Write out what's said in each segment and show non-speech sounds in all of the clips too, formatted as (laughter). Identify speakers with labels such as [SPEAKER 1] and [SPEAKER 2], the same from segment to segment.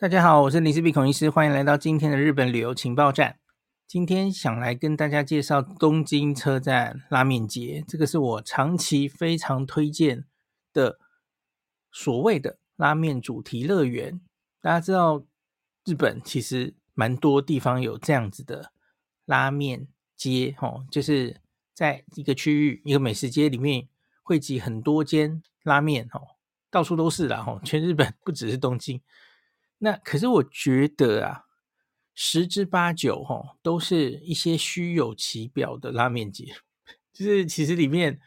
[SPEAKER 1] 大家好，我是林氏璧孔医师，欢迎来到今天的日本旅游情报站。今天想来跟大家介绍东京车站拉面街，这个是我长期非常推荐的所谓的拉面主题乐园。大家知道，日本其实蛮多地方有这样子的拉面街，哦，就是在一个区域一个美食街里面汇集很多间拉面，哦，到处都是啦，哦，全日本不只是东京。那可是我觉得啊，十之八九哈，都是一些虚有其表的拉面街，(laughs) 就是其实里面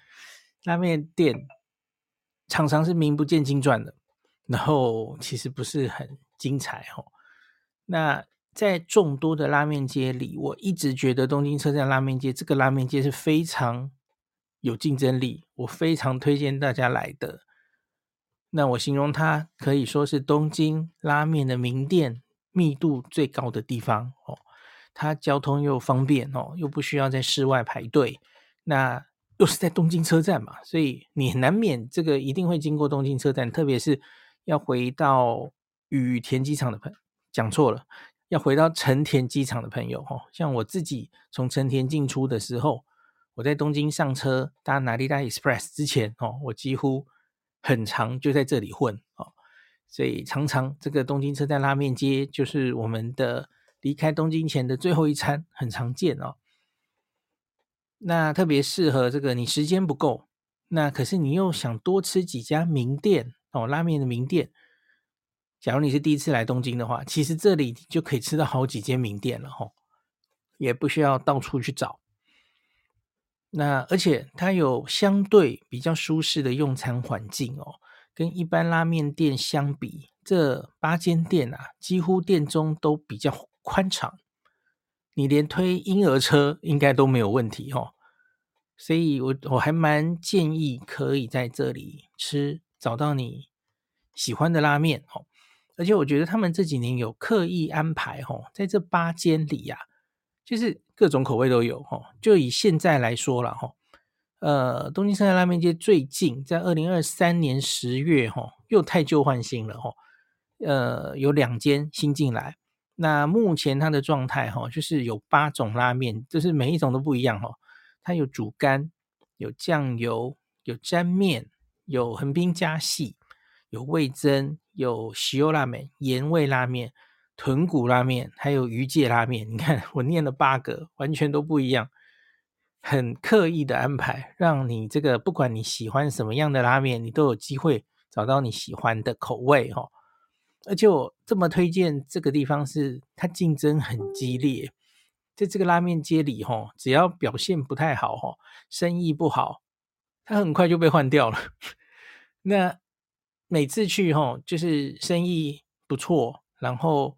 [SPEAKER 1] 拉面店常常是名不见经传的，然后其实不是很精彩哈。那在众多的拉面街里，我一直觉得东京车站拉面街这个拉面街是非常有竞争力，我非常推荐大家来的。那我形容它可以说是东京拉面的名店密度最高的地方哦，它交通又方便哦，又不需要在室外排队，那又是在东京车站嘛，所以你难免这个一定会经过东京车站，特别是要回到羽田机场的朋，讲错了，要回到成田机场的朋友哦，像我自己从成田进出的时候，我在东京上车搭 Narita Express 之前哦，我几乎。很长就在这里混哦，所以常常这个东京车站拉面街就是我们的离开东京前的最后一餐，很常见哦。那特别适合这个你时间不够，那可是你又想多吃几家名店哦，拉面的名店。假如你是第一次来东京的话，其实这里就可以吃到好几间名店了哦，也不需要到处去找。那而且它有相对比较舒适的用餐环境哦，跟一般拉面店相比，这八间店啊，几乎店中都比较宽敞，你连推婴儿车应该都没有问题哦。所以我我还蛮建议可以在这里吃，找到你喜欢的拉面哦。而且我觉得他们这几年有刻意安排哦，在这八间里呀、啊。就是各种口味都有哈，就以现在来说了哈，呃，东京车站拉面街最近在二零二三年十月哈，又汰旧换新了哈，呃，有两间新进来，那目前它的状态哈，就是有八种拉面，就是每一种都不一样哈，它有煮干，有酱油，有沾面，有横滨加细，有味噌，有塩拉面，盐味拉面。豚骨拉面，还有鱼介拉面，你看我念了八个，完全都不一样，很刻意的安排，让你这个不管你喜欢什么样的拉面，你都有机会找到你喜欢的口味哈。而且我这么推荐这个地方是，它竞争很激烈，在这个拉面街里哈，只要表现不太好哈，生意不好，它很快就被换掉了。(laughs) 那每次去哈，就是生意不错，然后。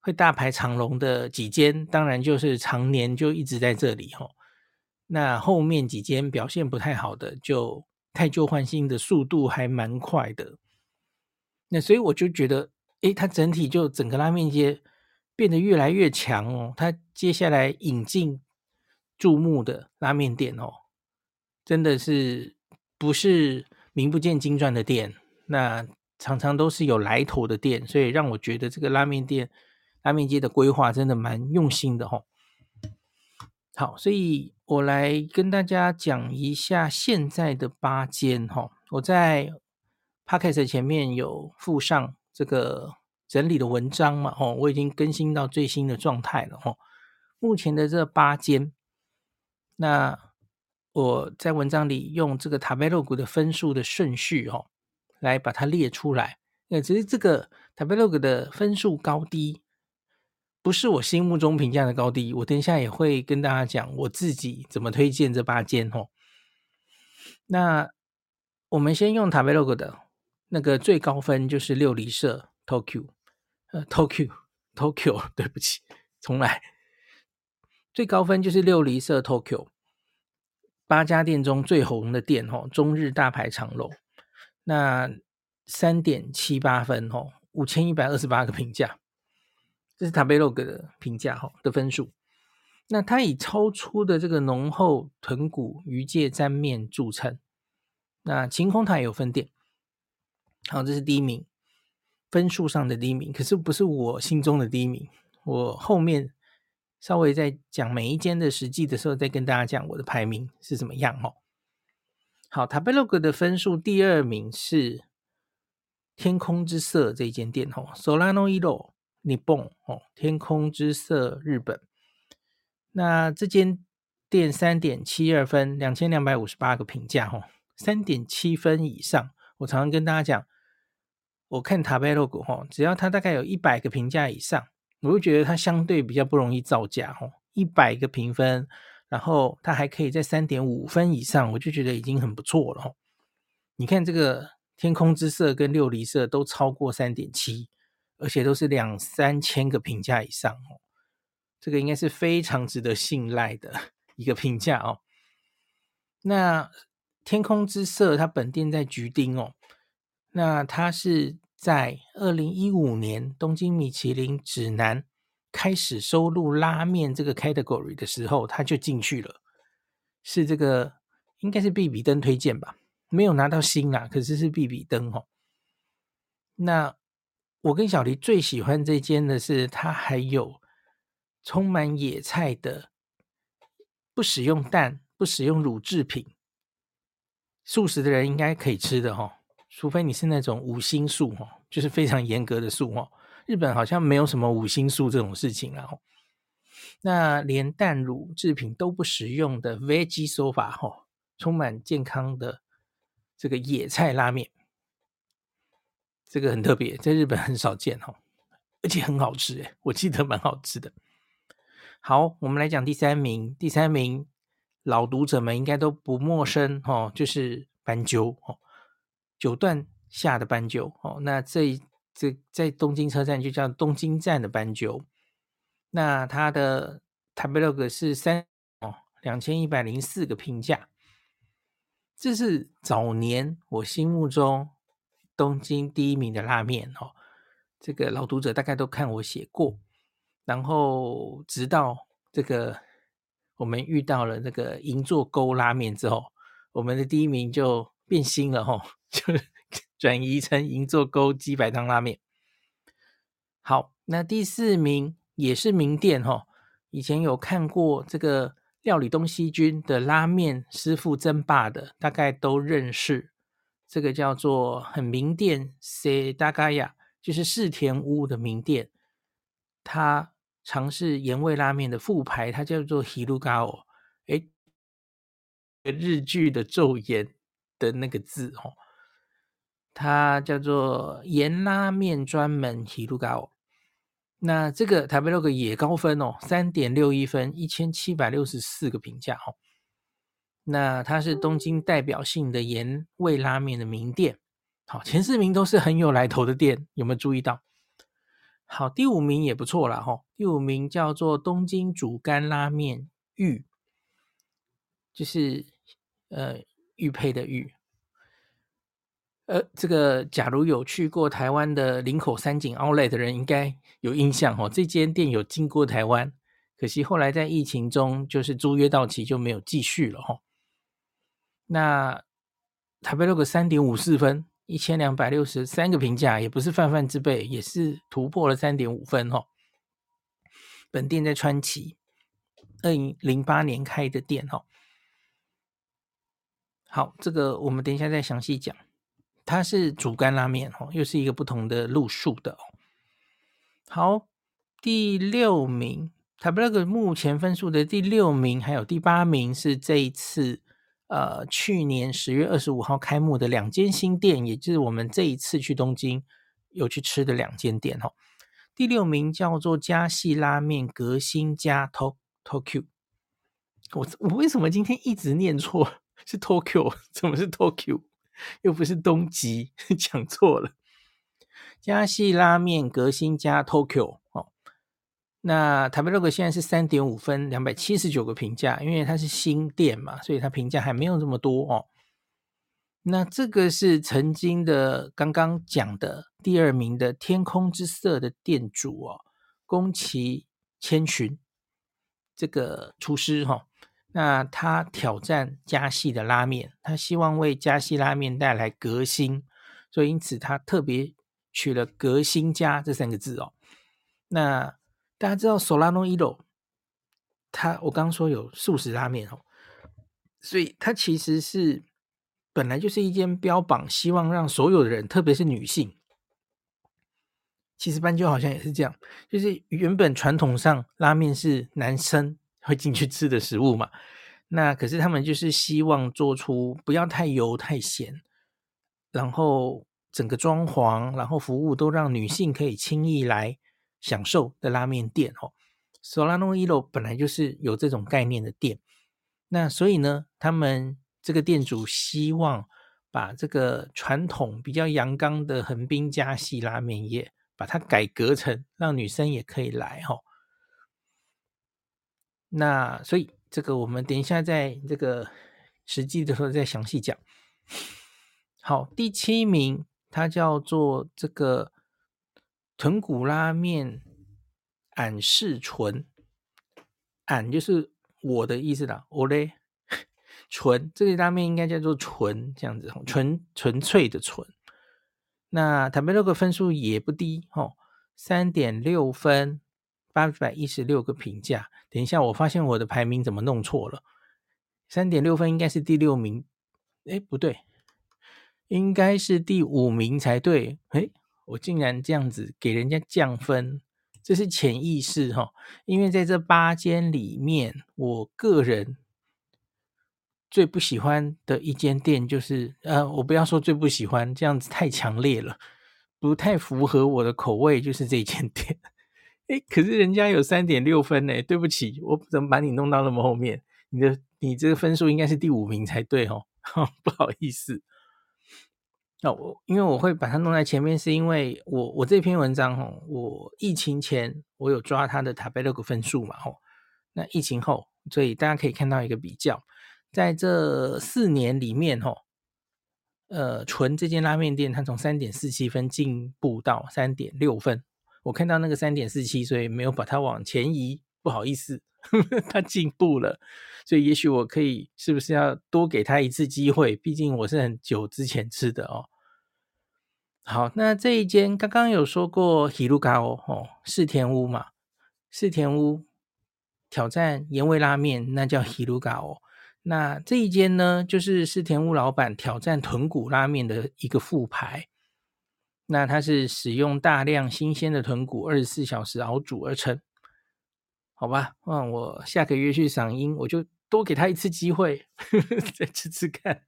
[SPEAKER 1] 会大排长龙的几间，当然就是常年就一直在这里哈。那后面几间表现不太好的，就汰旧换新的速度还蛮快的。那所以我就觉得，诶，它整体就整个拉面街变得越来越强哦。它接下来引进注目的拉面店哦，真的是不是名不见经传的店，那常常都是有来头的店，所以让我觉得这个拉面店。拉面街的规划真的蛮用心的吼，好，所以我来跟大家讲一下现在的八间吼，我在 Podcast 前面有附上这个整理的文章嘛吼，我已经更新到最新的状态了吼。目前的这八间，那我在文章里用这个 Tabelog 的分数的顺序吼，来把它列出来。那其实这个 Tabelog 的分数高低。不是我心目中评价的高低，我等一下也会跟大家讲我自己怎么推荐这八间哦。那我们先用 Tabelog 的那个最高分就是六里社 Tokyo，呃 Tokyo (laughs) Tokyo，(laughs) 对不起，重来。最高分就是六里社 Tokyo，八家店中最红的店哦，中日大排长龙。那三点七八分哦，五千一百二十八个评价。这是 Tabelog 的评价哈的分数，那它以超出的这个浓厚豚骨鱼介沾面著称。那晴空塔也有分店，好，这是第一名。分数上的第一名，可是不是我心中的第一名。我后面稍微在讲每一间的实际的时候，再跟大家讲我的排名是怎么样哦。好，Tabelog 的分数第二名是天空之色这一间店哦，Solano Iro Nippon 哦，天空之色日本。那这间店三点七二分，两千两百五十八个评价哦，三点七分以上。我常常跟大家讲，我看 Tabelog 哈，只要它大概有一百个评价以上，我就觉得它相对比较不容易造假哦。一百个评分，然后它还可以在三点五分以上，我就觉得已经很不错了哦。你看这个天空之色跟六离色都超过三点七，而且都是两三千个评价以上哦，这个应该是非常值得信赖的 (laughs) 一个评价哦。那。天空之色，它本店在橘丁哦。那它是在二零一五年东京米其林指南开始收录拉面这个 category 的时候，它就进去了。是这个应该是必比登推荐吧？没有拿到星啦，可是是必比登哦。那我跟小黎最喜欢这间的是，它还有充满野菜的，不使用蛋，不使用乳制品。素食的人应该可以吃的哈，除非你是那种五辛素哈，就是非常严格的素哈。日本好像没有什么五辛素这种事情啊。那连蛋乳制品都不使用的 Veggie Soba 哈，充满健康的这个野菜拉面，这个很特别，在日本很少见哈，而且很好吃诶，我记得蛮好吃的。好，我们来讲第三名，第三名。老读者们应该都不陌生哦，就是斑鸠哦，九段下的斑鸠哦。那这这在东京车站就叫东京站的斑鸠。那它的 Tabelog 是三哦，两千一百零四个评价。这是早年我心目中东京第一名的拉面哦。这个老读者大概都看我写过，然后直到这个。我们遇到了那个银座沟拉面之后，我们的第一名就变心了吼，(laughs) 就 (laughs) 转移成银座沟鸡白汤拉面。好，那第四名也是名店吼，以前有看过这个料理东西军的拉面师傅争霸的，大概都认识。这个叫做很名店塞大嘎亚，就是世田屋的名店，他。尝试盐味拉面的副牌，它叫做 Hirugao，哎，日剧的昼颜的那个字哦，它叫做盐拉面专门 Hirugao。那这个 Tabelog 也高分哦，三点六一分，一千七百六十四个评价哦。那它是东京代表性的盐味拉面的名店，好，前四名都是很有来头的店，有没有注意到？好，第五名也不错了哈。第五名叫做东京煮干拉面玉，就是呃玉佩的玉。呃，这个假如有去过台湾的林口三井 Outlet 的人，应该有印象哦。这间店有经过台湾，可惜后来在疫情中，就是租约到期就没有继续了哈。那 Tabelog 三点五四分。一千两百六十三个评价，也不是泛泛之辈，也是突破了三点五分哦。本店在川崎，二零零八年开的店哦。好，这个我们等一下再详细讲。它是主干拉面哦，又是一个不同的路数的哦。好，第六名，Tabelog 目前分数的第六名，还有第八名是这一次。呃，去年十月二十五号开幕的两间新店，也就是我们这一次去东京有去吃的两间店哦。第六名叫做加系拉面革新家 Tokyo，我我为什么今天一直念错？是 Tokyo，怎么是 Tokyo？又不是东极，讲错了。加系拉面革新家 Tokyo 那 Tabelog 现在是三点五分，两百七十九个评价，因为它是新店嘛，所以它评价还没有这么多哦。那这个是曾经的刚刚讲的第二名的天空之色的店主哦，宫崎千寻这个厨师哈、哦，那他挑战加系的拉面，他希望为加系拉面带来革新，所以因此他特别取了“革新家”这三个字哦。那大家知道 Solano Iro，它我刚刚说有素食拉面哦，所以它其实是本来就是一间标榜希望让所有的人，特别是女性，其实斑鸠好像也是这样，就是原本传统上拉面是男生会进去吃的食物嘛，那可是他们就是希望做出不要太油太咸，然后整个装潢，然后服务都让女性可以轻易来。享受的拉面店哦，Solano Iro 本来就是有这种概念的店，那所以呢，他们这个店主希望把这个传统比较阳刚的横滨家系拉面业，把它改革成让女生也可以来哈。那所以这个我们等一下在这个实际的时候再详细讲。好，第七名，它叫做这个。豚骨拉面，俺是纯，俺就是我的意思啦。我嘞，(laughs) 纯这个拉面应该叫做纯这样子，纯纯粹的纯。那塔贝洛克分数也不低哦，三点六分，八百一十六个评价。等一下，我发现我的排名怎么弄错了？三点六分应该是第六名，哎，不对，应该是第五名才对，哎。我竟然这样子给人家降分，这是潜意识哈。因为在这八间里面，我个人最不喜欢的一间店就是，呃，我不要说最不喜欢，这样子太强烈了，不太符合我的口味，就是这间店。诶，可是人家有三点六分呢，对不起，我怎么把你弄到那么后面？你的你这个分数应该是第五名才对哦，(laughs) 不好意思。那我、因为我会把它弄在前面，是因为我我这篇文章吼，我疫情前我有抓它的塔贝洛克分数嘛吼，那疫情后，所以大家可以看到一个比较，在这四年里面吼，呃，纯这间拉面店它从三点四七分进步到三点六分，我看到那个三点四七，所以没有把它往前移，不好意思，呵 (laughs) 呵它进步了。所以也许我可以是不是要多给他一次机会？毕竟我是很久之前吃的哦。好，那这一间刚刚有说过 Hirugaо 哦，世田屋嘛，四田屋挑战盐味拉面，那叫 Hirugao。那这一间呢，就是四田屋老板挑战豚骨拉面的一个副牌。那它是使用大量新鲜的豚骨，二十四小时熬煮而成。好吧，那我下个月去赏樱，我就。多给他一次机会，呵呵，再吃吃看，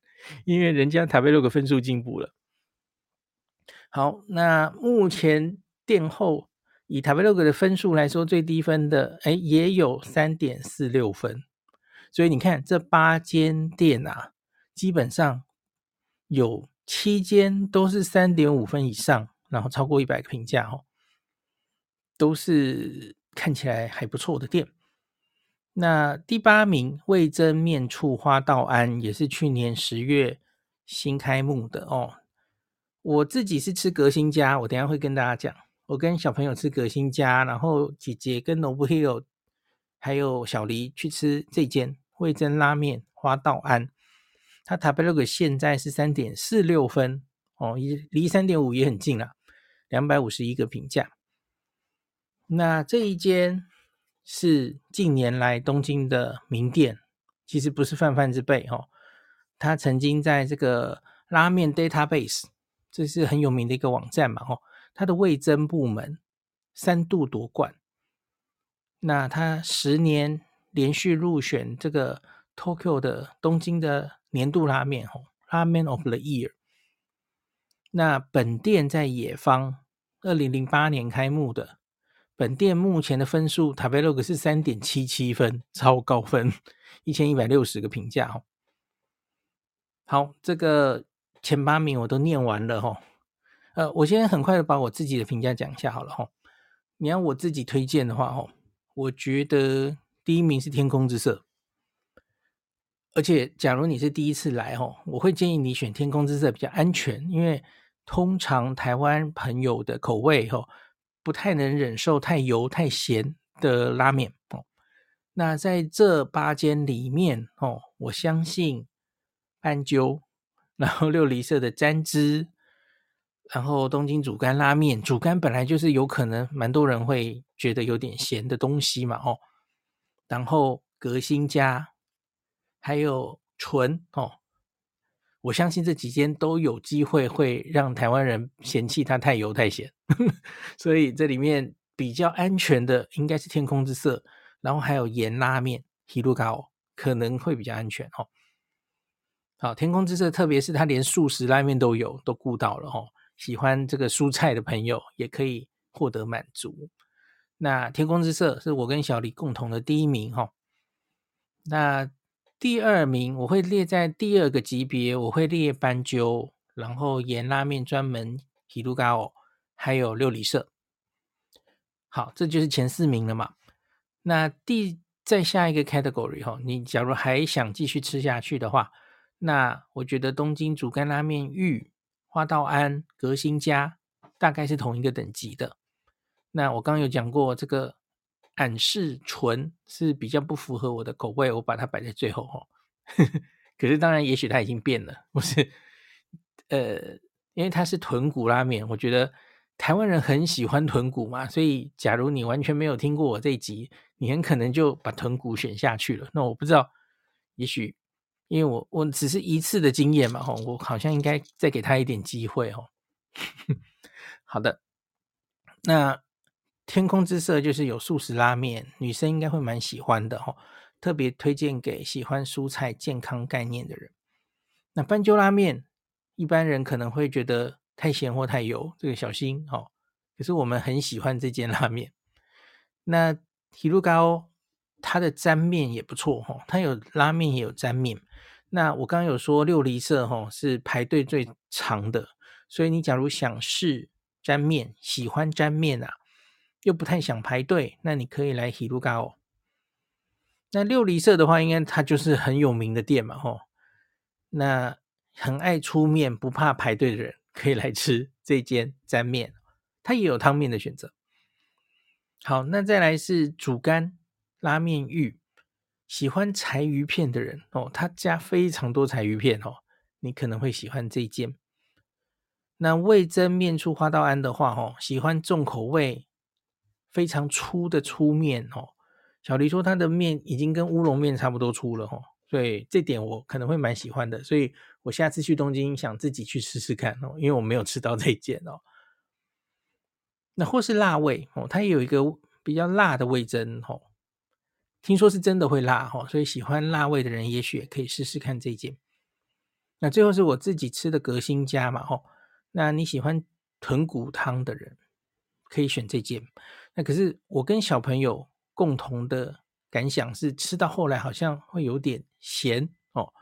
[SPEAKER 1] 因为人家塔贝洛克分数进步了。好，那目前店后以塔贝洛克的分数来说，最低分的哎也有三点四六分，所以你看这八间店啊，基本上有七间都是三点五分以上，然后超过一百个评价哦，都是看起来还不错的店。那第八名味珍面醋花道庵也是去年十月新开幕的哦。我自己是吃革新家，我等下会跟大家讲。我跟小朋友吃革新家，然后姐姐跟 Nobuhiro 还有小黎去吃这间味珍拉面花道庵。它塔贝洛克现在是三点四六分哦，离三点五也很近了，两百五十一个评价。那这一间。是近年来东京的名店，其实不是泛泛之辈哦。他曾经在这个拉面 database，这是很有名的一个网站嘛哦。他的味增部门三度夺冠，那他十年连续入选这个 Tokyo 的东京的年度拉面哦，拉面 of the year。那本店在野方，二零零八年开幕的。本店目前的分数，塔贝洛克是三点七七分，超高分，一千一百六十个评价哦。好，这个前八名我都念完了哈。呃，我先很快的把我自己的评价讲一下好了哈。你要我自己推荐的话哦，我觉得第一名是天空之色，而且假如你是第一次来哦，我会建议你选天空之色比较安全，因为通常台湾朋友的口味哈。不太能忍受太油太咸的拉面哦。那在这八间里面哦，我相信斑鸠，然后六厘色的沾汁，然后东京煮干拉面，煮干本来就是有可能蛮多人会觉得有点咸的东西嘛，哦。然后革新家，还有纯哦，我相信这几间都有机会会让台湾人嫌弃它太油太咸，(laughs) 所以这里面比较安全的应该是天空之色，然后还有盐拉面 Hirugao 可能会比较安全哦。好，天空之色，特别是它连素食拉面都有，都顾到了哦。喜欢这个蔬菜的朋友也可以获得满足。那天空之色是我跟小李共同的第一名哈。那第二名我会列在第二个级别，我会列斑鸠，然后盐拉面专门 Hirugao，还有六里社。好，这就是前四名了嘛。那第再下一个 category 哈，你假如还想继续吃下去的话，那我觉得东京煮干拉面玉。花道庵、革新家大概是同一个等级的。那我刚刚有讲过，这个俺是纯是比较不符合我的口味，我把它摆在最后哦。(laughs) 可是当然，也许它已经变了，不是？呃，因为它是豚骨拉面，我觉得台湾人很喜欢豚骨嘛，所以假如你完全没有听过我这一集，你很可能就把豚骨选下去了。那我不知道，也许。因为我我只是一次的经验嘛，吼，我好像应该再给他一点机会，吼。(laughs) 好的，那天空之色就是有素食拉面，女生应该会蛮喜欢的，吼，特别推荐给喜欢蔬菜健康概念的人。那斑鸠拉面，一般人可能会觉得太咸或太油，这个小心，吼。可是我们很喜欢这间拉面。那提露高它的沾面也不错，吼，它有拉面也有沾面。那我刚刚有说六里社吼是排队最长的，所以你假如想试沾面，喜欢沾面啊，又不太想排队，那你可以来 Hirugao。那六里社的话，应该它就是很有名的店嘛吼。那很爱出面，不怕排队的人，可以来吃这间沾面，它也有汤面的选择。好，那再来是煮干拉面玉。喜欢柴鱼片的人哦，他加非常多柴鱼片哦，你可能会喜欢这一间。那味噌面出花道庵的话哦，喜欢重口味、非常粗的粗面哦。小黎说他的面已经跟乌龙面差不多粗了哦，所以这点我可能会蛮喜欢的。所以我下次去东京想自己去试试看哦，因为我没有吃到这一间哦。那或是辣味哦，它也有一个比较辣的味噌哦。听说是真的会辣哦，所以喜欢辣味的人也许也可以试试看这件。那最后是我自己吃的革新家嘛哈，那你喜欢豚骨汤的人可以选这件。那可是我跟小朋友共同的感想是，吃到后来好像会有点咸哦。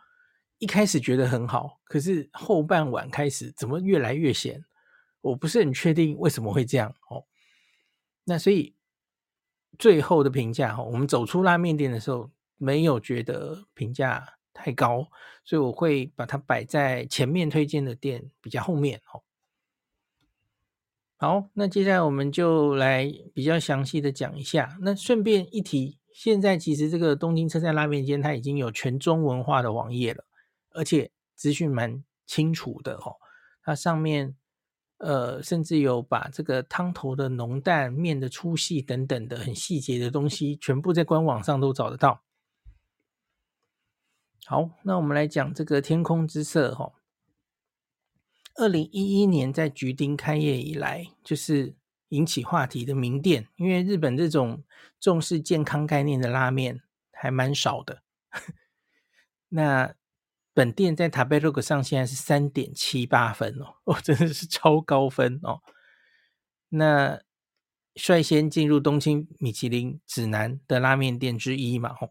[SPEAKER 1] 一开始觉得很好，可是后半碗开始怎么越来越咸？我不是很确定为什么会这样哦。那所以。最后的评价哈，我们走出拉面店的时候，没有觉得评价太高，所以我会把它摆在前面推荐的店比较后面哦。好，那接下来我们就来比较详细的讲一下。那顺便一提，现在其实这个东京车站拉面间它已经有全中文化的网页了，而且资讯蛮清楚的哦。它上面。呃，甚至有把这个汤头的浓淡、面的粗细等等的很细节的东西，全部在官网上都找得到。好，那我们来讲这个天空之色哈。二零一一年在橘町开业以来，就是引起话题的名店，因为日本这种重视健康概念的拉面还蛮少的。(laughs) 那本店在 Tabelog 上现在是三点七八分哦，哦，真的是超高分哦。那率先进入东京米其林指南的拉面店之一嘛，哦，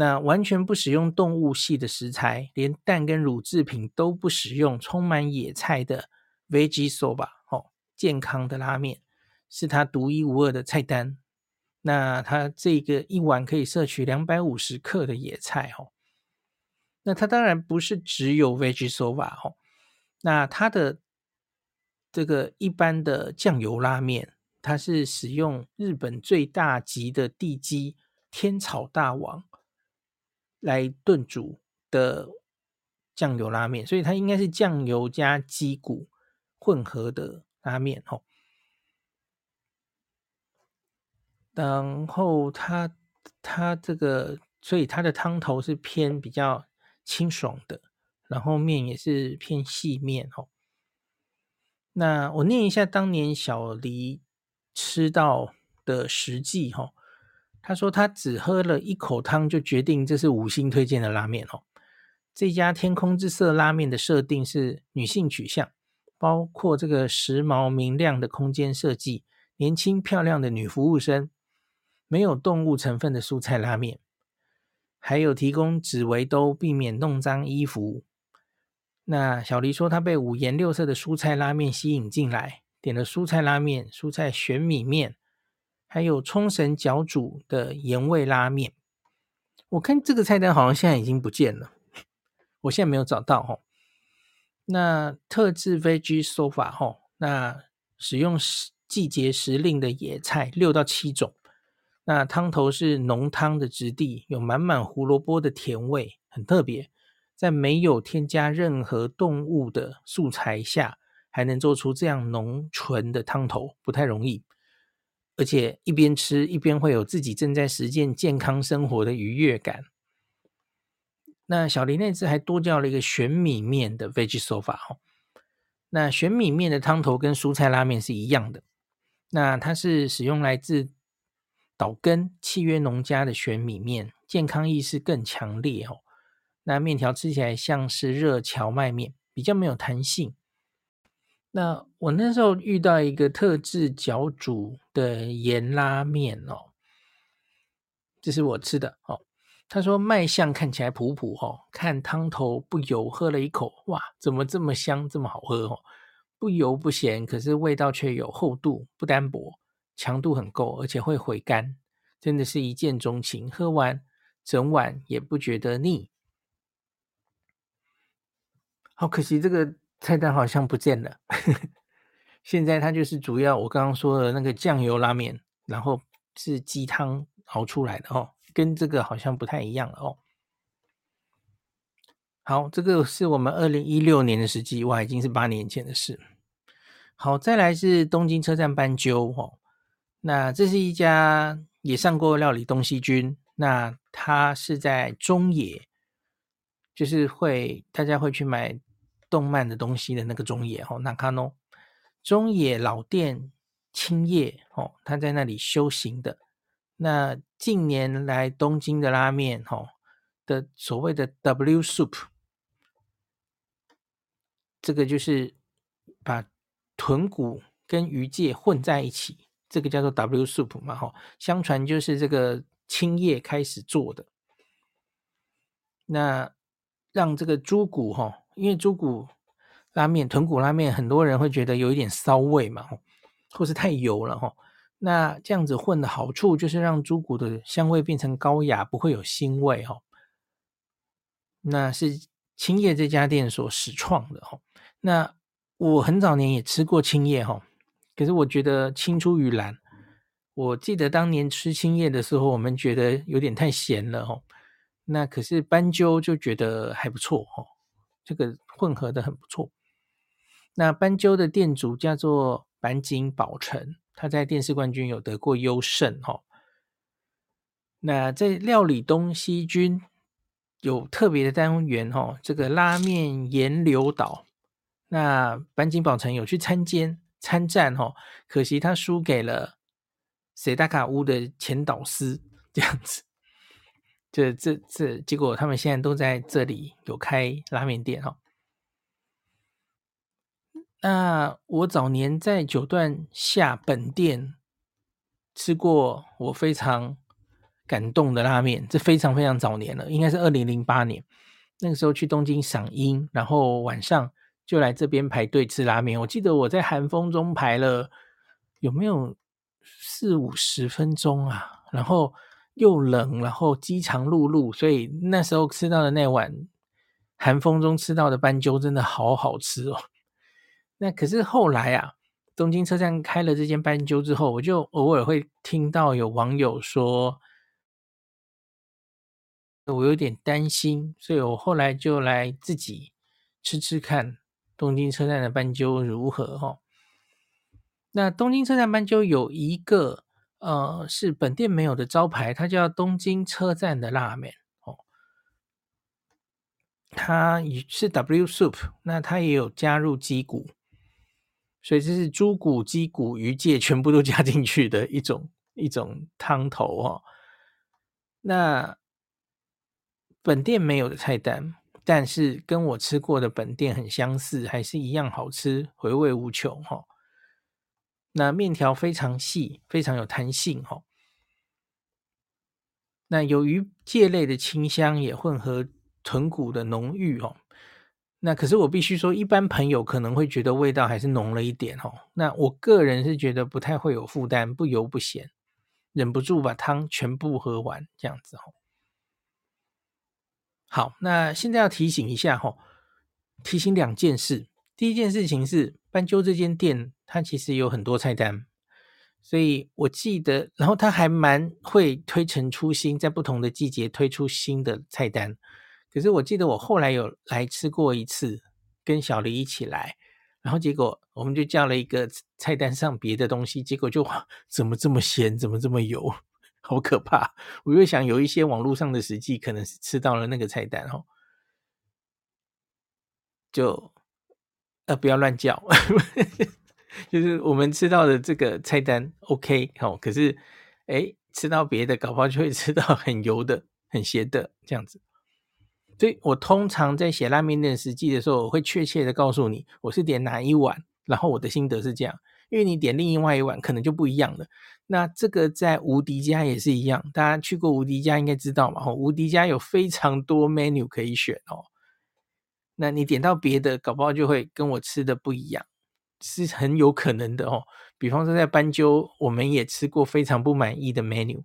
[SPEAKER 1] 那完全不使用动物系的食材，连蛋跟乳制品都不使用，充满野菜的 Veggie Soba 哦，健康的拉面是它独一无二的菜单。那它这个一碗可以摄取两百五十克的野菜哦。那它当然不是只有 Veggie Soba 哦，那它的这个一般的酱油拉面，它是使用日本最大级的地鸡天草大王来炖煮的酱油拉面，所以它应该是酱油加鸡骨混合的拉面哦。然后它它这个，所以它的汤头是偏比较清爽的，然后面也是偏细面哦。那我念一下当年小黎吃到的实际哈，他说他只喝了一口汤就决定这是五星推荐的拉面哦。这家天空之色拉面的设定是女性取向，包括这个时髦明亮的空间设计，年轻漂亮的女服务生，没有动物成分的蔬菜拉面，还有提供纸围兜避免弄脏衣服。那小黎说他被五颜六色的蔬菜拉面吸引进来，点了蔬菜拉面、蔬菜玄米面，还有冲绳角煮的盐味拉面。我看这个菜单好像现在已经不见了，我现在没有找到哈。那特制 Veggie Sofa 齁，那使用时季节时令的野菜六到七种，那汤头是浓汤的质地，有满满胡萝卜的甜味，很特别。在没有添加任何动物的素材下，还能做出这样浓醇的汤头，不太容易。而且一边吃一边会有自己正在实践健康生活的愉悦感。那小林那次还多叫了一个玄米面的 Veggie Sofa 哦。那玄米面的汤头跟蔬菜拉面是一样的，那它是使用来自岛根契约农家的玄米面，健康意识更强烈哦。那面条吃起来像是热荞麦面，比较没有弹性。那我那时候遇到一个特制角煮的盐拉面哦，这是我吃的哦。他说卖相看起来普普哦，看汤头不油，喝了一口，哇，怎么这么香，这么好喝哦？不油不咸，可是味道却有厚度，不单薄，强度很够，而且会回甘，真的是一见钟情。喝完整碗也不觉得腻。好可惜，这个菜单好像不见了。现在它就是主要我刚刚说的那个酱油拉面，然后是鸡汤熬出来的哦，跟这个好像不太一样了哦。好，这个是我们二零一六年的时机，哇，已经是八年前的事。好，再来是东京车站斑鸠哦，那这是一家也上过料理东西军，那它是在中野，就是会大家会去买。动漫的东西的那个中野哦，那卡诺中野老店青叶哦，他在那里修行的。那近年来东京的拉面哦的所谓的 W Soup，这个就是把豚骨跟鱼介混在一起，这个叫做 W Soup 嘛哈。相传就是这个青叶开始做的，那让这个猪骨哈。因为猪骨拉面、豚骨拉面，很多人会觉得有一点骚味嘛，或是太油了哈。那这样子混的好处就是让猪骨的香味变成高雅，不会有腥味哈。那是青叶这家店所始创的哈。那我很早年也吃过青叶哈，可是我觉得青出于蓝。我记得当年吃青叶的时候，我们觉得有点太咸了哈。那可是斑鸠就觉得还不错哈。这个混合的很不错。那斑鸠的店主叫做坂井宝成，他在电视冠军有得过优胜哈。那在料理东西军有特别的单元哈，这个拉面岩流岛，那坂井宝成有去参监参战哈，可惜他输给了谁大卡屋的前导师这样子。这这这，结果他们现在都在这里有开拉面店哈。那我早年在九段下本店吃过我非常感动的拉面，这非常非常早年了，应该是二零零八年。那个时候去东京赏樱，然后晚上就来这边排队吃拉面。我记得我在寒风中排了有没有四五十分钟啊？然后。又冷，然后饥肠辘辘，所以那时候吃到的那碗寒风中吃到的斑鸠真的好好吃哦。那可是后来啊，东京车站开了这间斑鸠之后，我就偶尔会听到有网友说，我有点担心，所以我后来就来自己吃吃看东京车站的斑鸠如何哈。那东京车站斑鸠有一个呃是本店没有的招牌，它叫东京车站的拉面哦。它也是 W Soup，那它也有加入鸡骨，所以这是猪骨、鸡骨、鱼介全部都加进去的一种一种汤头哦。那本店没有的菜单，但是跟我吃过的本店很相似，还是一样好吃，回味无穷哈。那面条非常细，非常有弹性哦。那有鱼介类的清香，也混合豚骨的浓郁哦。那可是我必须说，一般朋友可能会觉得味道还是浓了一点哦。那我个人是觉得不太会有负担，不油不咸，忍不住把汤全部喝完这样子哦。好，那现在要提醒一下哈，提醒两件事。第一件事情是，斑鸠这间店，它其实有很多菜单，所以我记得，然后它还蛮会推陈出新，在不同的季节推出新的菜单。可是我记得我后来有来吃过一次，跟小黎一起来，然后结果我们就叫了一个菜单上别的东西，结果就怎么这么咸，怎么这么油，好可怕！我就想有一些网络上的实际，可能是吃到了那个菜单哦，就。呃，不要乱叫，(laughs) 就是我们吃到的这个菜单 OK 好，可是哎，吃到别的，搞不好就会 (laughs) 吃到很油的、很咸的这样子。所以我通常在写拉面店实际的时候，我会确切的告诉你我是点哪一碗，然后我的心得是这样，因为你点另外一碗可能就不一样了。那这个在无敌家也是一样，大家去过无敌家应该知道嘛，吼，无敌家有非常多 menu 可以选哦。那你点到别的，搞不好就会跟我吃的不一样，是很有可能的哦。比方说在斑鸠，我们也吃过非常不满意的 menu。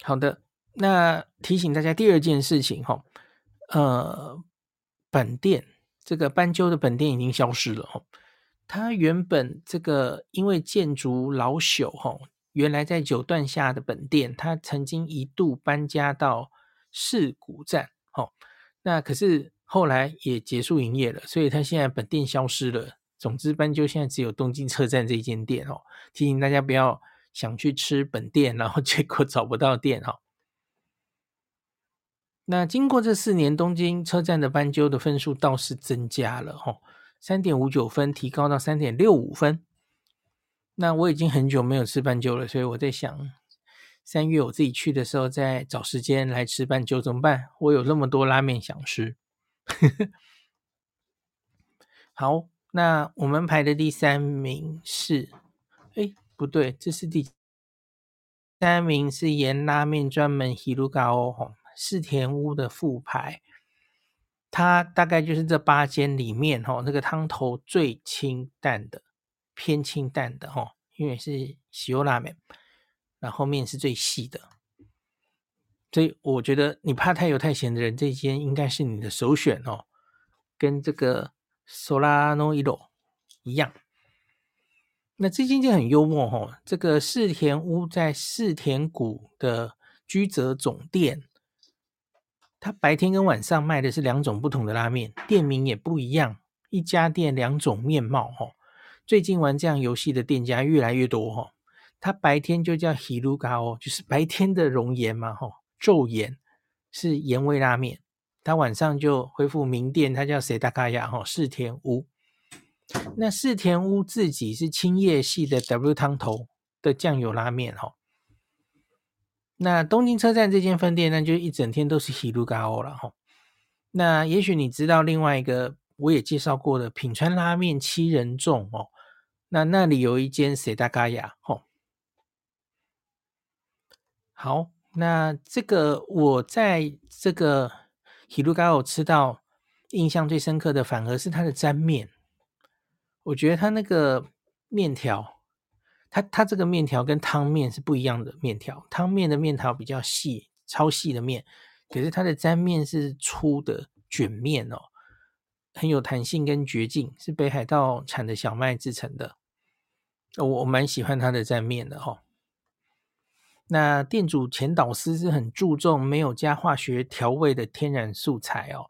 [SPEAKER 1] 好的，那提醒大家第二件事情哈，呃，本店这个斑鸠的本店已经消失了哦。它原本这个因为建筑老朽哈，原来在九段下的本店，它曾经一度搬家到市古站哦。那可是后来也结束营业了，所以他现在本店消失了。总之，斑鸠现在只有东京车站这一间店哦。提醒大家不要想去吃本店，然后 (laughs) 结果找不到店哈。那经过这四年，东京车站的斑鸠的分数倒是增加了哈，三点五九分提高到三点六五分。那我已经很久没有吃斑鸠了，所以我在想。三月我自己去的时候，再找时间来吃斑鸠怎么办？我有那么多拉面想吃。(laughs) 好，那我们排的第三名是，哎，不对，这是第三名是盐拉面专门 Hirugao 吼世田屋的副牌，它大概就是这八间里面吼那个汤头最清淡的，偏清淡的吼，因为是塩拉面。然后面是最细的，所以我觉得你怕太油太咸的人，这间应该是你的首选哦。跟这个 Solano Iro 一样，那这间就很幽默哦。这个世田屋在世田谷的居泽总店，它白天跟晚上卖的是两种不同的拉面，店名也不一样，一家店两种面貌哦。最近玩这样游戏的店家越来越多哦。它白天就叫 Hirugao，就是白天的熔岩嘛，吼，昼盐是盐味拉面。它晚上就恢复名店，它叫 Sedakaya，吼，四田屋。那四田屋自己是青叶系的 W 汤头的酱油拉面，吼。那东京车站这间分店呢，就一整天都是 Hirugao 了，吼。那也许你知道另外一个我也介绍过的品川拉面七人众哦，那那里有一间 Sedakaya，吼。好，那这个我在这个 Hirugao 吃到印象最深刻的，反而是它的沾面。我觉得它那个面条，它它这个面条跟汤面是不一样的面条。汤面的面条比较细，超细的面，可是它的沾面是粗的卷面哦，很有弹性跟嚼劲，是北海道产的小麦制成的。我我蛮喜欢它的沾面的哈、哦。那店主前导师是很注重没有加化学调味的天然素材哦。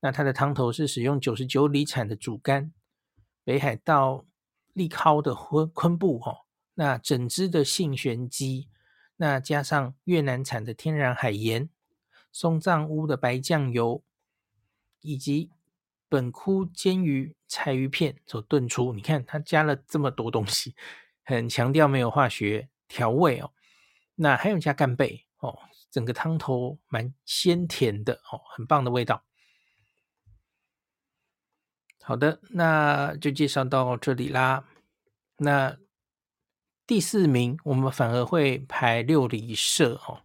[SPEAKER 1] 那它的汤头是使用九十九里产的主干，北海道利尻的昆昆布哈，那整只的信玄鸡，那加上越南产的天然海盐，松藏屋的白酱油，以及本窟煎鱼柴鱼片所炖出。你看它加了这么多东西，很强调没有化学调味哦。那还有加干贝哦，整个汤头蛮鲜甜的哦，很棒的味道。好的，那就介绍到这里啦。那第四名，我们反而会排六里舍哦。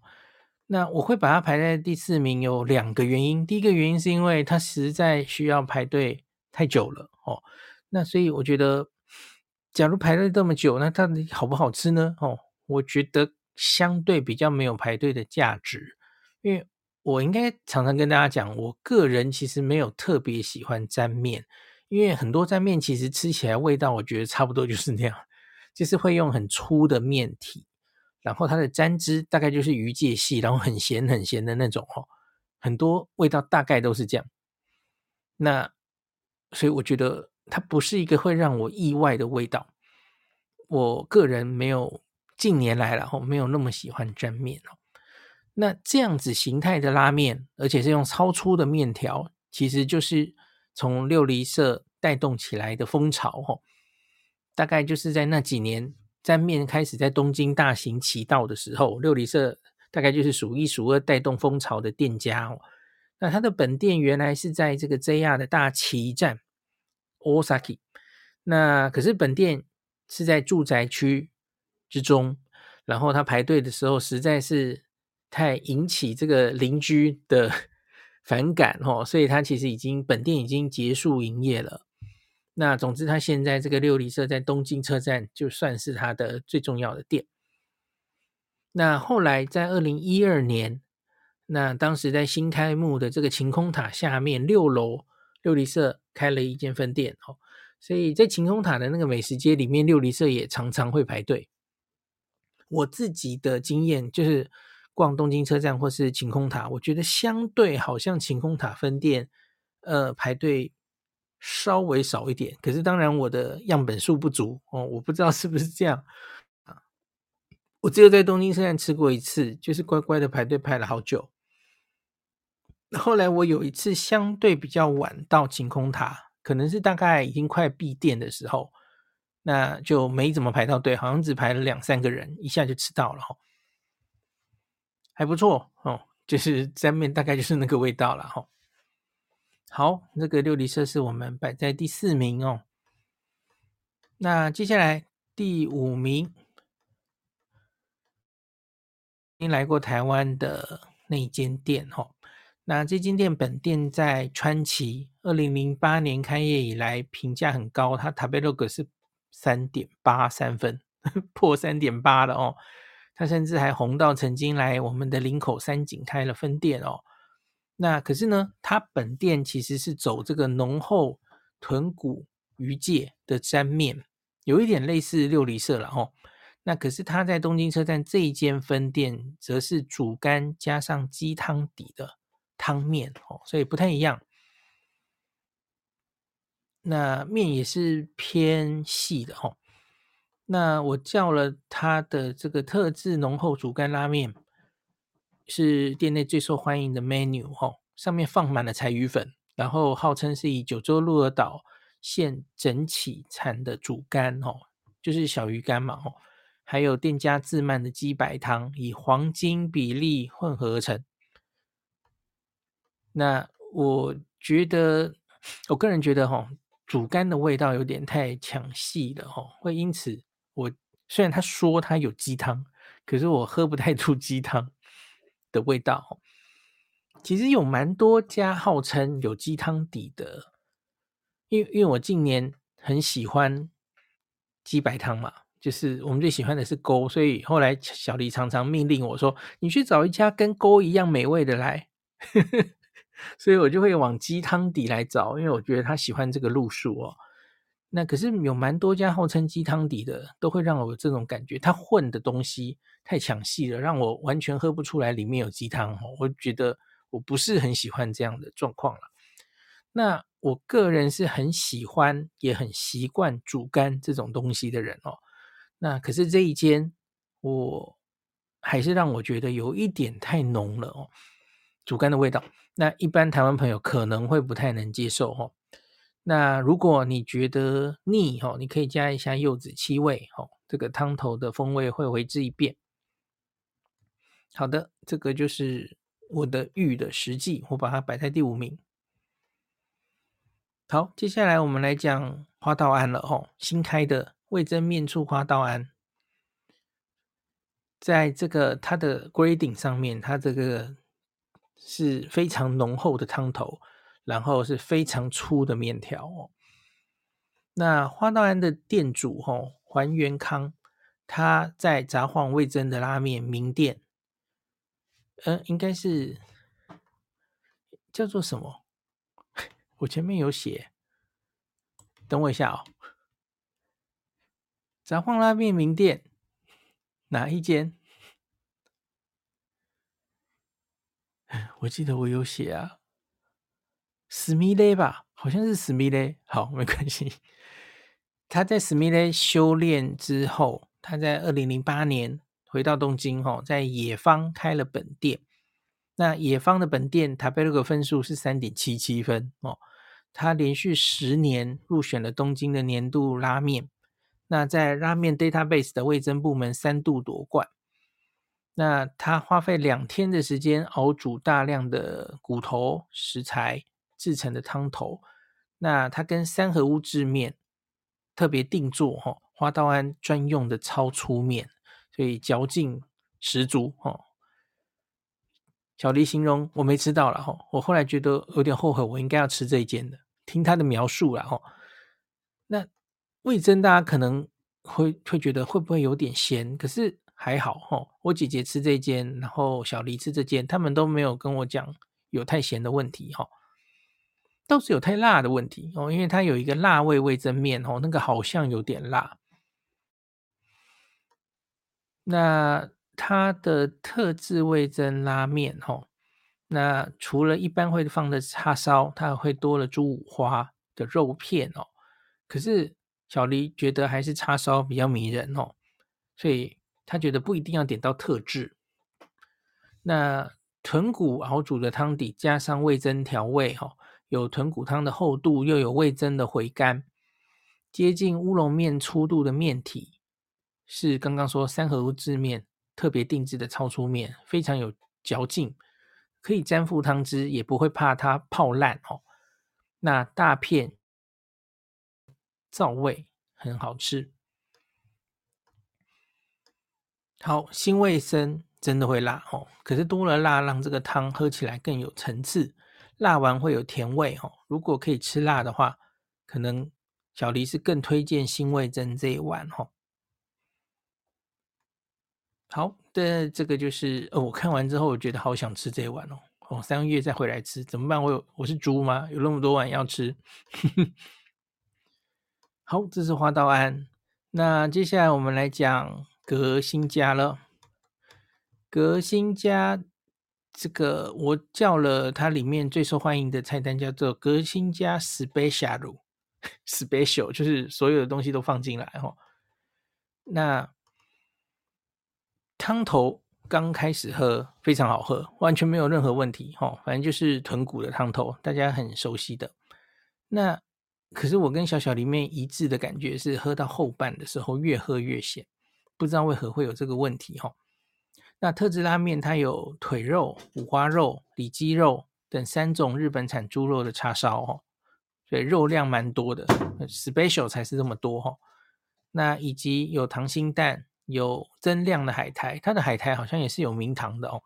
[SPEAKER 1] 那我会把它排在第四名，有两个原因。第一个原因是因为它实在需要排队太久了哦。那所以我觉得，假如排队这么久，那它好不好吃呢？哦，我觉得相对比较没有排队的价值，因为我应该常常跟大家讲，我个人其实没有特别喜欢沾面。因为很多沾面其实吃起来味道，我觉得差不多就是那样，就是会用很粗的面体，然后它的沾汁大概就是鱼介系，然后很咸很咸的那种哦，很多味道大概都是这样。那所以我觉得它不是一个会让我意外的味道。我个人没有近年来然后没有那么喜欢沾面哦。那这样子形态的拉面，而且是用超粗的面条，其实就是。从六里社带动起来的风潮，哦，大概就是在那几年沾面开始在东京大行其道的时候，六里社大概就是数一数二带动风潮的店家哦。那它的本店原来是在这个 JR 的大崎站 Osaki，那可是本店是在住宅区之中，然后他排队的时候实在是太引起这个邻居的。(laughs) 反感哦，所以他其实已经本店已经结束营业了。那总之，他现在这个六里舍在东京车站就算是他的最重要的店。那后来在二零一二年，那当时在新开幕的这个晴空塔下面六楼，六里舍开了一间分店哦。所以在晴空塔的那个美食街里面，六里舍也常常会排队。我自己的经验就是。逛东京车站或是晴空塔，我觉得相对好像晴空塔分店，呃，排队稍微少一点。可是当然我的样本数不足哦，我不知道是不是这样啊。我只有在东京车站吃过一次，就是乖乖的排队排了好久。后来我有一次相对比较晚到晴空塔，可能是大概已经快闭店的时候，那就没怎么排到队，好像只排了两三个人，一下就吃到了哈。还不错哦，就是沾面大概就是那个味道了哈、哦。好，那个六里舍是我们摆在第四名哦。那接下来第五名，已经来过台湾的那间店哈、哦。那这间店本店在川崎，二零零八年开业以来评价很高，它食べログ是 三点八三分，(laughs) 破三点八了哦。他甚至还红到曾经来我们的林口三井开了分店哦。那可是呢，他本店其实是走这个浓厚豚骨鱼介的沾面，有一点类似六里舍了哦。那可是他在东京车站这一间分店，则是主干加上鸡汤底的汤面哦，所以不太一样。那面也是偏细的哦。那我叫了他的这个特制浓厚主干拉面，是店内最受欢迎的 menu 哦，上面放满了柴鱼粉，然后号称是以九州鹿儿岛县整起产的主干哦，就是小鱼干嘛哦，还有店家自慢的鸡白汤，以黄金比例混合而成。那我觉得，我个人觉得哈，主干的味道有点太抢戏了哦，会因此。我虽然他说他有鸡汤，可是我喝不太出鸡汤的味道。其实有蛮多家号称有鸡汤底的，因为因为我近年很喜欢鸡白汤嘛，就是我们最喜欢的是勾，所以后来小黎常常命令我说：“你去找一家跟勾一样美味的来。” (laughs) 所以我就会往鸡汤底来找，因为我觉得他喜欢这个路数哦。那可是有蛮多家号称鸡汤底的，都会让我有这种感觉，他混的东西太抢戏了，让我完全喝不出来里面有鸡汤哦。我觉得我不是很喜欢这样的状况了。那我个人是很喜欢，也很习惯煮干这种东西的人哦。那可是这一间，我还是让我觉得有一点太浓了哦，主干的味道。那一般台湾朋友可能会不太能接受哦。那如果你觉得腻哦，你可以加一下柚子七味哦，这个汤头的风味会为之一变。好的，这个就是我的玉的实际，我把它摆在第五名。好，接下来我们来讲花道庵了哦，新开的味增面醋花道庵，在这个它的 grading 上面，它这个是非常浓厚的汤头，然后是非常粗的面条哦。那花道庵的店主哦，还元康，他在札幌味噌的拉面名店。嗯，应该是叫做什么？(laughs) 我前面有写，等我一下哦。札幌拉面名店哪一间？我记得我有写啊，すみれ吧，好像是すみれ。好，没关系。他在すみれ修炼之后，他在二零零八年。回到东京哦，在野方开了本店。那野方的本店，它被那个分数是三点七七分哦。它连续十年入选了东京的年度拉面。那在拉面 database 的味噌部门三度夺冠。 那他花费两天的时间熬煮大量的骨头食材制成的汤头。那他跟三合屋制面特别定做哈，花道庵专用的超粗面。所以嚼劲十足哦。小黎形容我没吃到了哈，我后来觉得有点后悔，我应该要吃这一间的。听他的描述了哈，那味噌大家可能会会觉得会不会有点咸？可是还好哈，我姐姐吃这间，然后小黎吃这间，他们都没有跟我讲有太咸的问题哈，倒是有太辣的问题哦，因为它有一个辣味味噌面哦，那个好像有点辣。那它的特制味噌拉面，哦，那除了一般会放的叉烧，它还会多了猪五花的肉片哦。可是小黎觉得还是叉烧比较迷人哦，所以他觉得不一定要点到特制。那豚骨熬煮的汤底加上味噌调味，吼，有豚骨汤的厚度，又有味噌的回甘，接近乌龙面粗度的面体。是刚刚说三合屋制面特别定制的超粗面，非常有嚼劲，可以沾附汤汁，也不会怕它泡烂哦。那大片皂味很好吃。好，辛味噌真的会辣哦，可是多了辣让这个汤喝起来更有层次，辣完会有甜味哦。如果可以吃辣的话，可能小黎是更推荐辛味噌这一碗哦。好的，这个就是哦，我看完之后，我觉得好想吃这一碗哦。哦，三个月再回来吃怎么办？我有我是猪吗？有那么多碗要吃？(laughs) 好，这是花道庵。那接下来我们来讲革新家了。革新家这个我叫了它里面最受欢迎的菜单，叫做革新家 Special，Special (laughs) 就是所有的东西都放进来哦。那汤头刚开始喝非常好喝，完全没有任何问题哈。反正就是豚骨的汤头，大家很熟悉的。那可是我跟小小里面一致的感觉是，喝到后半的时候越喝越咸，不知道为何会有这个问题哈。那特制拉面它有腿肉、五花肉、里脊肉等三种日本产猪肉的叉烧哈，所以肉量蛮多的，special 才是这么多哈。那以及有溏心蛋。有增量的海苔，它的海苔好像也是有明堂的哦。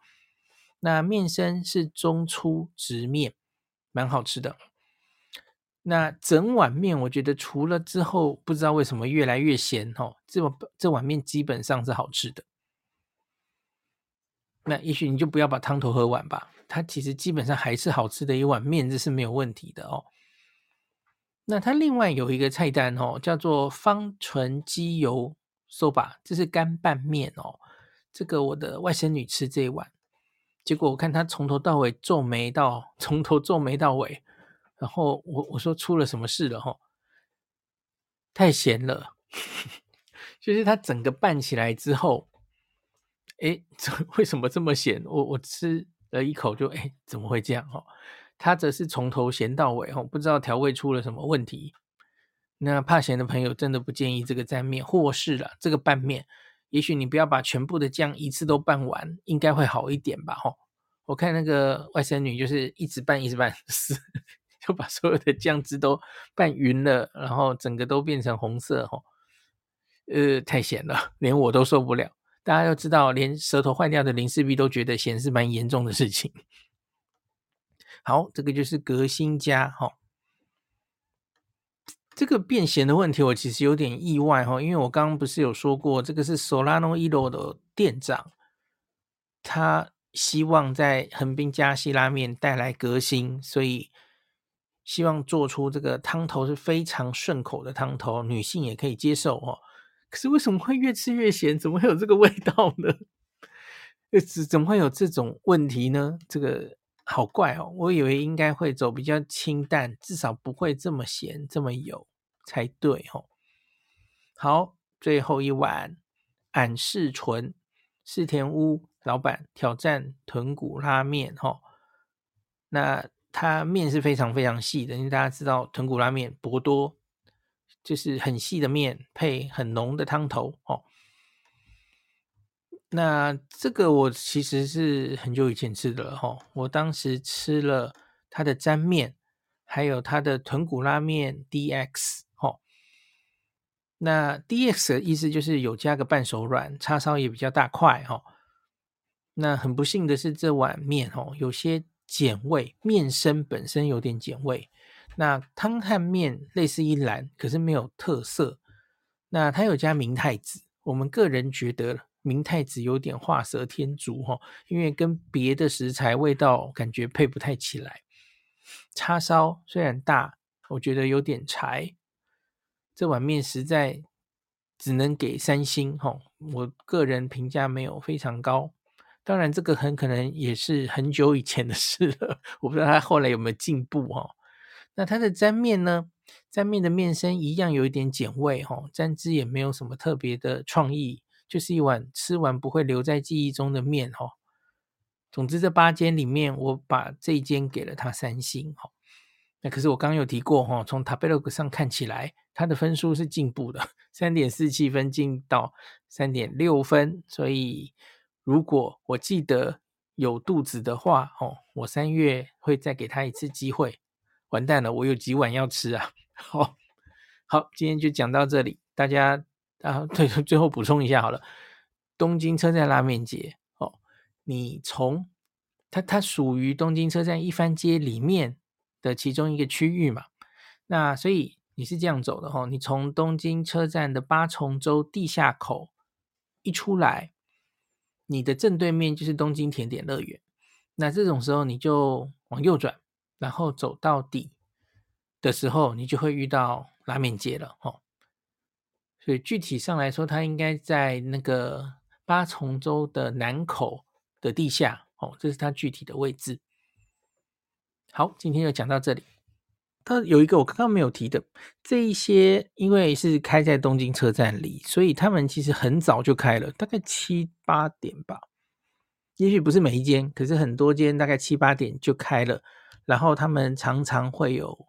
[SPEAKER 1] 那面身是中粗直面，蛮好吃的。那整碗面，我觉得除了之后不知道为什么越来越咸哦，这碗这碗面基本上是好吃的。那也许你就不要把汤头喝完吧，它其实基本上还是好吃的一碗面，这是没有问题的哦。那它另外有一个菜单哦，叫做芳醇鸡油。说吧，这是干拌面哦。这个我的外甥女吃这一碗，结果我看她从头到尾皱眉到从头皱眉到尾，然后我我说出了什么事了哈？太咸了，(laughs) 就是它整个拌起来之后，哎，为什么这么咸？我我吃了一口就哎，怎么会这样哈？它则是从头咸到尾哈，不知道调味出了什么问题。那怕咸的朋友真的不建议这个蘸面，或是了这个拌面，也许你不要把全部的酱一次都拌完，应该会好一点吧？哈，我看那个外甥女就是一直拌一直拌，是 (laughs) 就把所有的酱汁都拌匀了，然后整个都变成红色，哈，呃，太咸了，连我都受不了。大家要知道，连舌头坏掉的林氏璧都觉得咸是蛮严重的事情。好，这个就是革新家，哈。这个变咸的问题，我其实有点意外哈，因为我刚刚不是有说过，这个是 Solano Iro 的店长，他希望在横滨加西拉面带来革新，所以希望做出这个汤头是非常顺口的汤头，女性也可以接受哦。可是为什么会越吃越咸？怎么会有这个味道呢？怎怎么会有这种问题呢？这个。好怪哦，我以为应该会走比较清淡，至少不会这么咸这么油才对哦。好，最后一碗俺式纯世田屋老板挑战豚骨拉面哦。那它面是非常非常细的，因为大家知道豚骨拉面博多就是很细的面配很浓的汤头哦。那这个我其实是很久以前吃的了哈，我当时吃了它的沾面，还有它的豚骨拉面 DX 哦。那 DX 的意思就是有加个半熟软，叉烧也比较大块哈。那很不幸的是这碗面哦，有些碱味，面身本身有点碱味。那汤和面类似一兰，可是没有特色。那它有加明太子，我们个人觉得。明太子有点画蛇添足哈，因为跟别的食材味道感觉配不太起来。叉烧虽然大，我觉得有点柴。这碗面实在只能给三星哈，我个人评价没有非常高。当然，这个很可能也是很久以前的事了，(laughs) 我不知道他后来有没有进步哈。那它的沾面呢？沾面的面身一样有一点碱味哈，沾汁也没有什么特别的创意。就是一碗吃完不会留在记忆中的面哈。总之这八间里面，我把这一间给了他三星哈。那可是我刚刚有提过哈，从 Tabelog 上看起来，它的分数是进步的，三点四七分进到三点六分。所以如果我记得有肚子的话哦，我三月会再给他一次机会。完蛋了，我有几碗要吃啊！好，好，今天就讲到这里，大家。啊，对，最后补充一下好了，东京车站拉面节哦，你从它它属于东京车站一番街里面的其中一个区域嘛，那所以你是这样走的、哦，你从东京车站的八重洲地下口一出来，你的正对面就是东京甜点乐园，那这种时候你就往右转，然后走到底的时候，你就会遇到拉面街了哦。所以具体上来说，它应该在那个八重洲的南口的地下哦，这是它具体的位置。好，今天就讲到这里。它有一个我刚刚没有提的，这一些因为是开在东京车站里，所以他们其实很早就开了，大概七八点吧。也许不是每一间，可是很多间大概七八点就开了。然后他们常常会有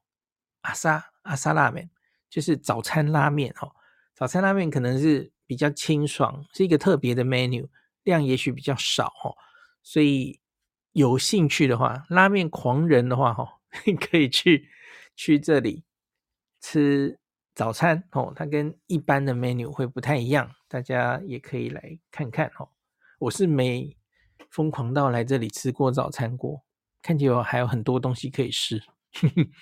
[SPEAKER 1] 阿萨阿萨拉面，就是早餐拉面哦。早餐拉面可能是比较清爽，是一个特别的 menu，量也许比较少哦，所以有兴趣的话，拉面狂人的话哈，(laughs) 可以去去这里吃早餐哦，它跟一般的 menu 会不太一样，大家也可以来看看哦。我是没疯狂到来这里吃过早餐过，看起来还有很多东西可以试。(laughs)